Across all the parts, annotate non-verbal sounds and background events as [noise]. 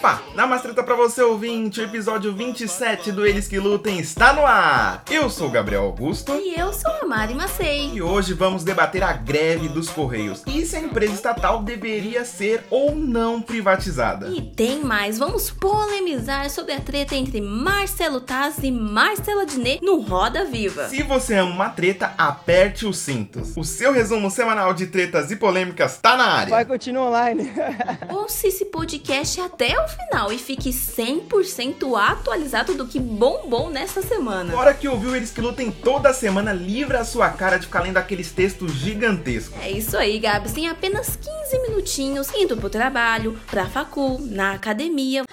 Opa! Namastreta pra você ouvinte, o episódio 27 do Eles que Lutem está no ar! Eu sou o Gabriel Augusto. E eu sou a Mari Macei. E hoje vamos debater a greve dos Correios e se a empresa estatal deveria ser ou não privatizada. E tem mais, vamos polemizar sobre a treta entre Marcelo Taz e Marcela Diné no Roda Viva. Se você ama uma treta, aperte os cintos. O seu resumo semanal de tretas e polêmicas tá na área. Vai continuar online. [laughs] Ouça esse podcast até o final e fique 100% atualizado do que bombou nessa semana. Hora que ouviu eles que lutem toda semana, livra a sua cara de ficar lendo aqueles textos gigantescos. É isso aí, Gabs. Em apenas 15 minutinhos, indo pro trabalho, pra facul, na academia.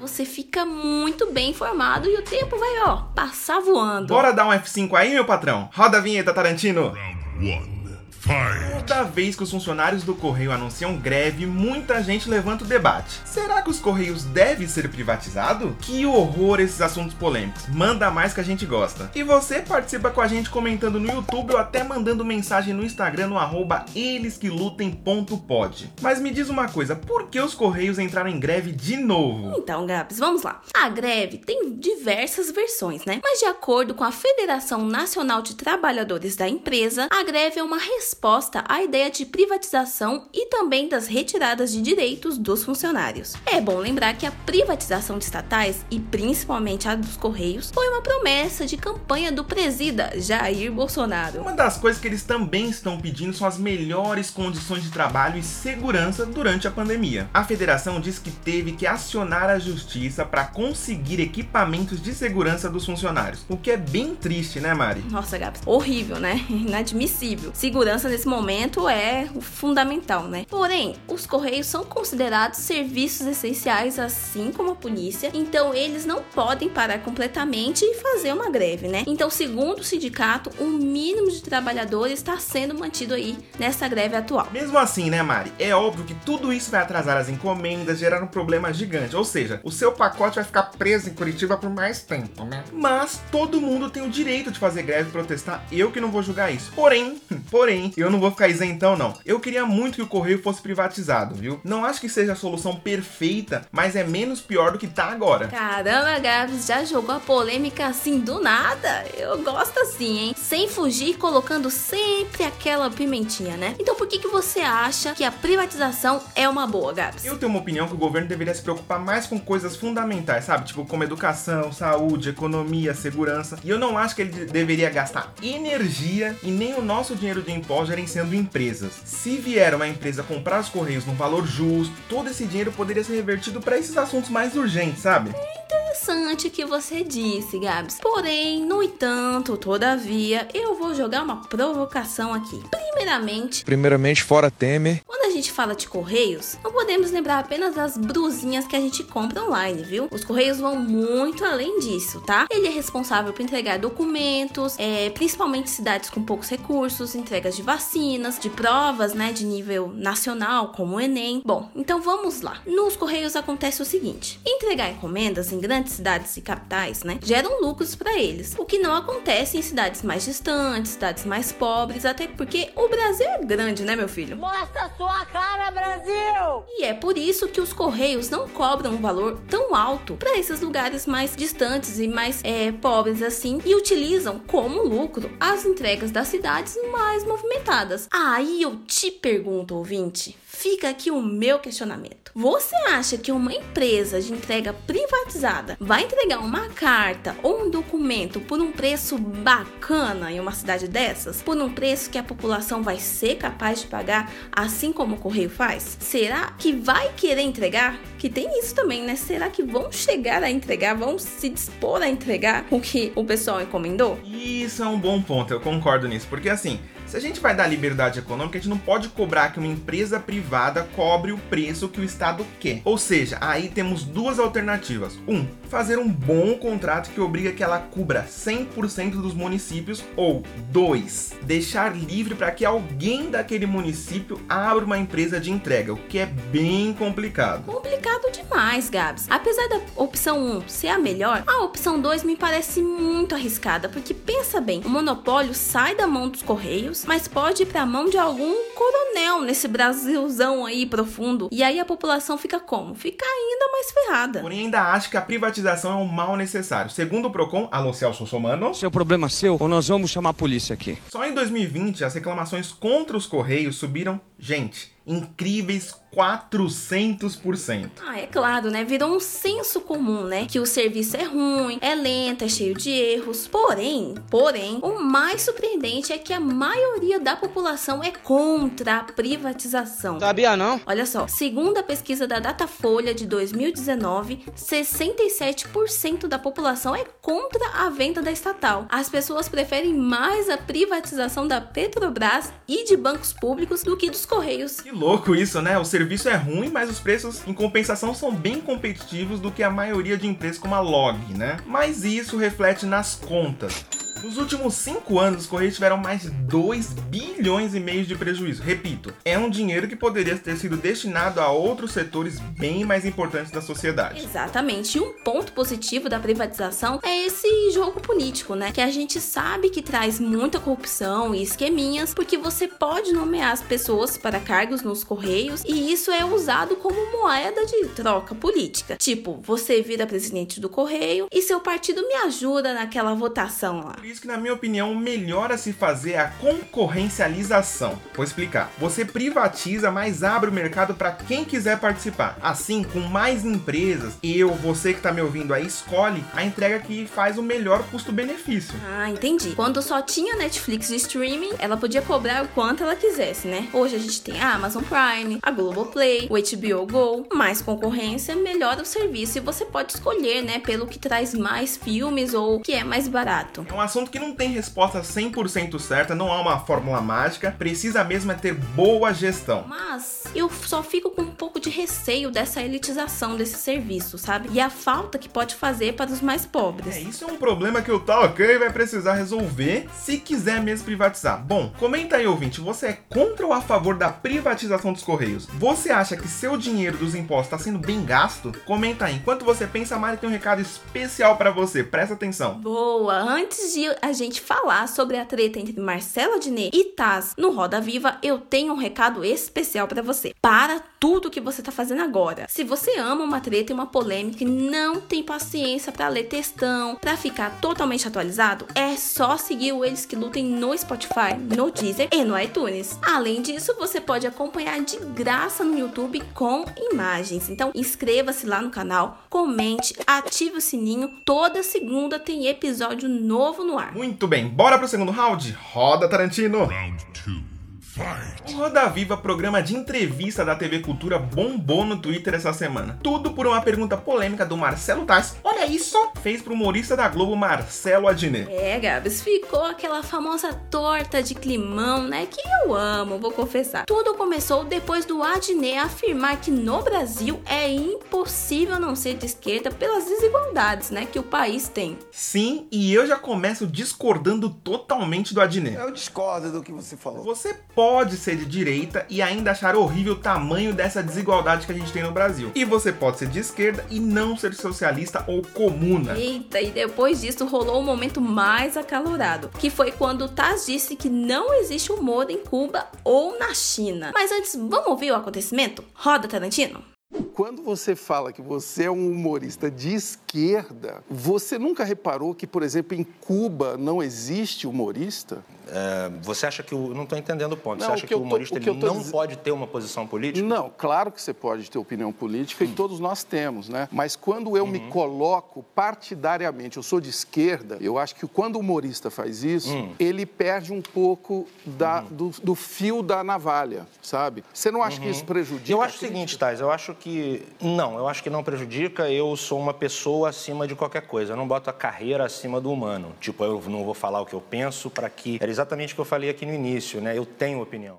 Você fica muito bem informado e o tempo vai, ó, passar voando. Bora dar um F5 aí, meu patrão? Roda a vinheta, Tarantino. Round one. Fight. Toda vez que os funcionários do Correio anunciam greve, muita gente levanta o debate. Será que os Correios devem ser privatizados? Que horror esses assuntos polêmicos. Manda mais que a gente gosta. E você participa com a gente comentando no YouTube ou até mandando mensagem no Instagram no arroba elesquelutem.pod. Mas me diz uma coisa, por que os Correios entraram em greve de novo? Então, Gabs, vamos lá. A greve tem diversas versões, né? Mas de acordo com a Federação Nacional de Trabalhadores da empresa, a greve é uma resposta à ideia de privatização e também das retiradas de direitos dos funcionários. É bom lembrar que a privatização de estatais e principalmente a dos Correios foi uma promessa de campanha do presida Jair Bolsonaro. Uma das coisas que eles também estão pedindo são as melhores condições de trabalho e segurança durante a pandemia. A federação diz que teve que acionar a justiça para conseguir equipamentos de segurança dos funcionários, o que é bem triste, né, Mari? Nossa, Gabs, horrível, né? [laughs] Inadmissível. Segurança nesse momento é fundamental, né? Porém, os correios são considerados serviços essenciais, assim como a polícia, então eles não podem parar completamente e fazer uma greve, né? Então, segundo o sindicato, o mínimo de trabalhadores está sendo mantido aí nessa greve atual. Mesmo assim, né, Mari? É óbvio que tudo isso vai atrasar as encomendas, gerar um problema gigante. Ou seja, o seu pacote vai ficar preso em Curitiba por mais tempo, né? Mas todo mundo tem o direito de fazer greve e protestar. Eu que não vou julgar isso. Porém, [laughs] porém, eu não vou ficar isentão, não. Eu queria muito que o correio fosse privatizado, viu? Não acho que seja a solução perfeita, mas é menos pior do que tá agora. Caramba, Gabs, já jogou a polêmica assim do nada? Eu gosto assim, hein? Sem fugir, colocando sempre aquela pimentinha, né? Então por que, que você acha que a privatização é uma boa, Gabs? Eu tenho uma opinião que o governo deveria se preocupar mais com coisas fundamentais, sabe? Tipo como educação, saúde, economia, segurança. E eu não acho que ele de- deveria gastar energia e nem o nosso dinheiro de impostos gerenciando empresas. Se vier uma empresa comprar os correios num valor justo, todo esse dinheiro poderia ser revertido para esses assuntos mais urgentes, sabe? Interessante que você disse, Gabs. Porém, no entanto, todavia, eu vou jogar uma provocação aqui. Primeiramente, Primeiramente, fora Temer. Quando a gente fala de correios, não podemos lembrar apenas das brusinhas que a gente compra online, viu? Os correios vão muito além disso, tá? Ele é responsável por entregar documentos, é, principalmente cidades com poucos recursos, entregas de vacinas, de provas, né, de nível nacional, como o Enem. Bom, então vamos lá. Nos correios acontece o seguinte: entregar encomendas em grandes cidades e capitais, né, geram lucros para eles, o que não acontece em cidades mais distantes, cidades mais pobres, até porque o Brasil é grande, né, meu filho? Mostra sua cara, Brasil! E é por isso que os correios não cobram um valor tão alto para esses lugares mais distantes e mais é, pobres assim e utilizam como lucro as entregas das cidades mais movimentadas. Aí eu te pergunto, ouvinte, fica aqui o meu questionamento. Você acha que uma empresa de entrega privatizada vai entregar uma carta ou um documento por um preço bacana em uma cidade dessas? Por um preço que a população vai ser capaz de pagar, assim como o correio faz? Será que vai querer entregar? Que tem isso também, né? Será que vão chegar a entregar, vão se dispor a entregar o que o pessoal encomendou? Isso é um bom ponto, eu concordo nisso, porque assim, se a gente vai dar liberdade econômica, a gente não pode cobrar que uma empresa privada cobre o preço que o Estado quer. Ou seja, aí temos duas alternativas. Um, fazer um bom contrato que obriga que ela cubra 100% dos municípios. Ou dois, deixar livre para que alguém daquele município abra uma empresa de entrega, o que é bem complicado. Complicado demais, Gabs. Apesar da opção 1 ser a melhor, a opção 2 me parece muito arriscada, porque pensa bem, o monopólio sai da mão dos correios Mas pode ir para a mão de algum coronel nesse Brasilzão aí profundo. E aí a população fica como? Fica ainda mais ferrada. Porém, ainda acho que a privatização é um mal necessário. Segundo o Procon, alô Celso Somano, Seu problema seu ou nós vamos chamar a polícia aqui. só em 2020 as reclamações contra os Correios subiram, gente, incríveis 400%. Ah, é claro, né? Virou um senso comum, né? Que o serviço é ruim, é lento, é cheio de erros. Porém, porém, o mais surpreendente é que a maioria da população é contra a privatização. Sabia não? Olha só, segundo a pesquisa da Datafolha de 2019, 67% da população é contra a venda da estatal. As pessoas preferem mais a privatização da Petrobras e de bancos públicos do que dos Correios. Que louco isso, né? O serviço é ruim, mas os preços em compensação são bem competitivos do que a maioria de empresas como a Log, né? Mas isso reflete nas contas. Nos últimos 5 anos, os Correios tiveram mais de 2 bilhões e meio de prejuízo. Repito, é um dinheiro que poderia ter sido destinado a outros setores bem mais importantes da sociedade. Exatamente. E um ponto positivo da privatização é esse jogo político, né? Que a gente sabe que traz muita corrupção e esqueminhas, porque você pode nomear as pessoas para cargos nos correios e isso é usado como moeda de troca política. Tipo, você vira presidente do correio e seu partido me ajuda naquela votação lá. Por isso que, na minha opinião, o melhor a se fazer é a concorrencialização. Vou explicar. Você privatiza, mas abre o mercado para quem quiser participar. Assim, com mais empresas, eu, você que tá me ouvindo aí, escolhe a entrega que faz o melhor custo-benefício. Ah, entendi. Quando só tinha Netflix e streaming, ela podia cobrar o quanto ela quisesse, né? Hoje a gente tem a Amazon Prime, a Globoplay, o HBO Go. Mais concorrência melhora o serviço e você pode escolher, né, pelo que traz mais filmes ou que é mais barato. É um assunto que não tem resposta 100% certa, não há uma fórmula mágica, precisa mesmo é ter boa gestão. Mas eu só fico com um pouco de receio dessa elitização desse serviço, sabe? E a falta que pode fazer para os mais pobres. É, isso é um problema que o Tá Ok vai precisar resolver se quiser mesmo privatizar. Bom, comenta aí, ouvinte, você é contra ou a favor da privatização dos Correios? Você acha que seu dinheiro dos impostos está sendo bem gasto? Comenta aí. Enquanto você pensa, a Mari tem um recado especial para você. Presta atenção. Boa! Antes de a gente falar sobre a treta entre Marcelo Adnet e Taz no Roda Viva, eu tenho um recado especial para você. Para tudo que você tá fazendo agora. Se você ama uma treta e uma polêmica e não tem paciência para ler textão, para ficar totalmente atualizado, é só seguir o Eles que Lutem no Spotify, no Deezer e no iTunes. Além disso, você pode acompanhar de graça no YouTube com imagens. Então, inscreva-se lá no canal, comente, ative o sininho. Toda segunda tem episódio novo no ar. Muito bem, bora pro segundo round? Roda, Tarantino! Round two. Fight. O Roda Viva, programa de entrevista da TV Cultura, bombou no Twitter essa semana. Tudo por uma pergunta polêmica do Marcelo Tais. Olha isso! Fez pro humorista da Globo, Marcelo Adnet. É, Gabs, ficou aquela famosa torta de climão, né? Que eu amo, vou confessar. Tudo começou depois do Adnet afirmar que no Brasil é impossível não ser de esquerda pelas desigualdades, né? Que o país tem. Sim, e eu já começo discordando totalmente do Adnet. Eu discordo do que você falou. Você pode ser de direita e ainda achar horrível o tamanho dessa desigualdade que a gente tem no Brasil. E você pode ser de esquerda e não ser socialista ou comuna. Eita, e depois disso rolou o momento mais acalorado, que foi quando o Taz disse que não existe humor em Cuba ou na China. Mas antes, vamos ouvir o acontecimento? Roda, Tarantino! Quando você fala que você é um humorista de esquerda, você nunca reparou que, por exemplo, em Cuba não existe humorista? É, você acha que o. Não estou entendendo o ponto. Não, você o acha que que, eu o tô- humorista o que tô não diz- pode ter uma posição política? Não, claro que você pode ter opinião política e todos nós temos, né? Mas quando eu me coloco partidariamente, eu sou de esquerda, eu acho que quando o humorista faz isso, ele perde um pouco da- do, do fio da navalha, sabe? Você não acha que isso prejudica? Eu acho o seguinte? Tais, eu acho que. Não, eu acho que não prejudica. Eu sou uma pessoa acima de qualquer coisa. Eu não boto a carreira acima do humano. Tipo, eu não vou falar o que eu penso para que. Exatamente o que eu falei aqui no início, né? Eu tenho opinião.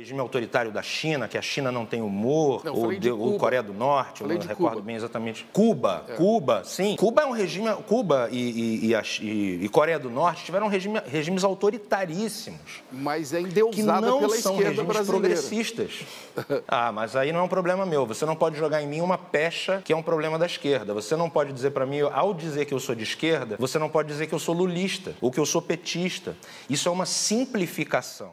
Regime autoritário da China, que a China não tem humor, Não, ou, de ou. Coreia do Norte, eu Falei não de recordo Cuba. bem exatamente. Cuba, Cuba, sim. Cuba é um regime. Cuba e, e- e e- Coreia do Norte tiveram regime- regimes autoritaríssimos. Mas é Que endeusada não pela são esquerda regimes brasileira. progressistas. [laughs] Ah, mas aí não é um problema meu. Você não pode jogar em mim uma pecha que é um problema da esquerda. Você não pode dizer pra mim, ao dizer que eu sou de esquerda, você não pode dizer que eu sou lulista ou que eu sou petista. Isso é uma simplificação.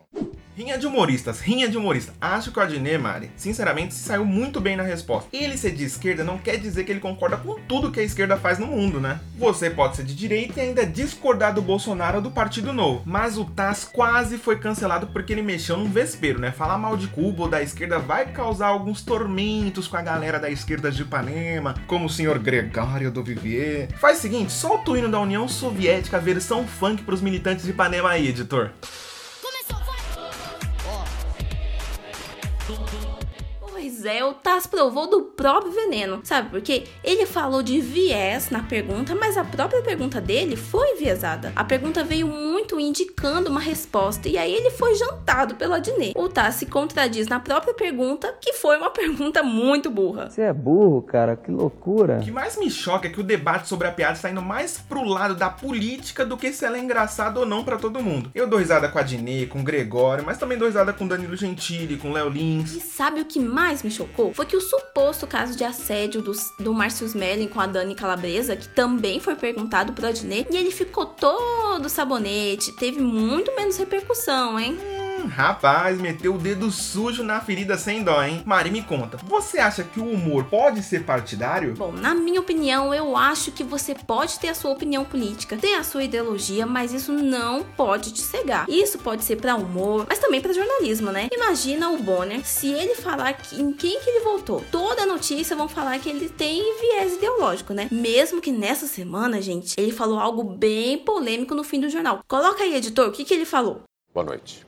Rinha de humoristas, rinha de humorista. Acho que o Adnet, Mari, sinceramente, se saiu muito bem na resposta. Ele ser de esquerda não quer dizer que ele concorda com tudo que a esquerda faz no mundo, né? Você pode ser de direita e ainda discordar do Bolsonaro ou do Partido Novo. Mas o Taz quase foi cancelado porque ele mexeu num vespeiro, né? Falar mal de Cuba ou da esquerda vai causar alguns tormentos com a galera da esquerda de Ipanema, como o senhor Gregório do Vivier. Faz o seguinte, solta o hino da União Soviética, versão funk pros militantes de Ipanema aí, editor. É, o Taz provou do próprio veneno. Sabe por quê? Ele falou de viés na pergunta, mas a própria pergunta dele foi enviesada. A pergunta veio muito indicando uma resposta e aí ele foi jantado pelo Adnet. O Taz se contradiz na própria pergunta, que foi uma [laughs] pergunta muito burra. Você é burro, cara, que loucura. O que mais me choca é que o debate sobre a piada está indo mais pro lado da política do que se ela é engraçada ou não pra todo mundo. Eu dou risada com a Dinê, com o Gregório, mas também dou risada com o Danilo Gentili, com o Léo Lins. E sabe o que mais me chocou? Foi que o suposto caso de assédio do, do Márcio Smelling com a Dani Calabresa, que também foi perguntado pro Adnet, e ele ficou todo sabonete, teve muito menos repercussão, hein? Hum, rapaz, meteu o dedo sujo na ferida sem dó, hein? Mari, me conta, você acha que o humor pode ser partidário? Bom, na minha opinião, eu acho que você pode ter a sua opinião política, ter a sua ideologia, mas isso não pode te cegar. Isso pode ser pra humor, mas também pra jornalismo, né? Imagina o Bonner, se ele falar que, em quem que ele votou, toda notícia vão falar que ele tem viés ideológico, né? Mesmo que nessa semana, gente, ele falou algo bem polêmico no fim do jornal. Coloca aí, editor, o que que ele falou? Boa noite.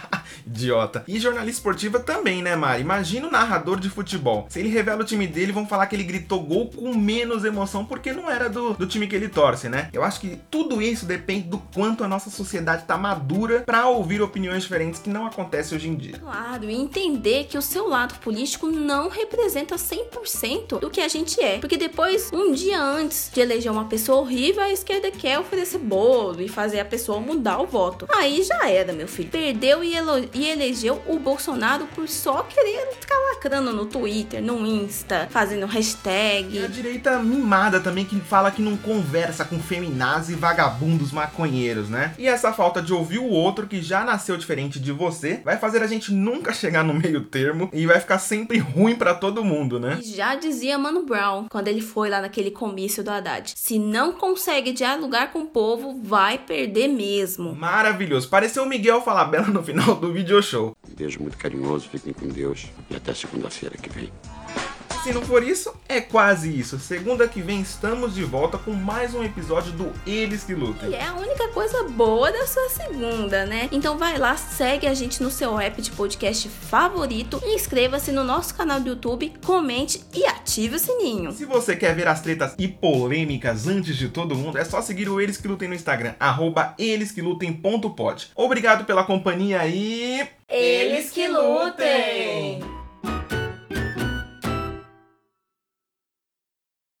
Idiota. E jornalista esportiva também, né, Mari? Imagina o narrador de futebol. Se ele revela o time dele, vão falar que ele gritou gol com menos emoção porque não era do, do time que ele torce, né? Eu acho que tudo isso depende do quanto a nossa sociedade tá madura pra ouvir opiniões diferentes que não acontece hoje em dia. Claro, e entender que o seu lado político não representa 100% do que a gente é. Porque depois, um dia antes de eleger uma pessoa horrível, a esquerda quer oferecer bolo e fazer a pessoa mudar o voto. Aí já era, meu filho. Perdeu e, elo- e elegeu o Bolsonaro por só querer ficar lacrando no Twitter, no Insta, fazendo E a hashtag. direita mimada também que fala que não conversa com feminazes e vagabundos maconheiros, né? E essa falta de ouvir o outro que já nasceu diferente de você vai fazer a gente nunca chegar no meio termo e vai ficar sempre ruim pra todo mundo, né? E já dizia Mano Brown quando ele foi lá naquele comício do Haddad: se não consegue dialogar com o povo, vai perder mesmo. Maravilhoso. Pareceu o Miguel Falabella no final do video show. Um beijo muito carinhoso, fiquem com Deus e até segunda-feira que vem. Se não for isso, é quase isso. Segunda que vem estamos de volta com mais um episódio do Eles que Lutem. E é a única coisa boa da sua segunda, né? Então vai lá, segue a gente no seu app de podcast favorito, inscreva-se no nosso canal do YouTube, comente e ative o sininho. Se você quer ver as tretas e polêmicas antes de todo mundo, é só seguir o Eles que Lutem no Instagram, arroba elesquelutem.pod. Obrigado pela companhia e... Eles que lutem!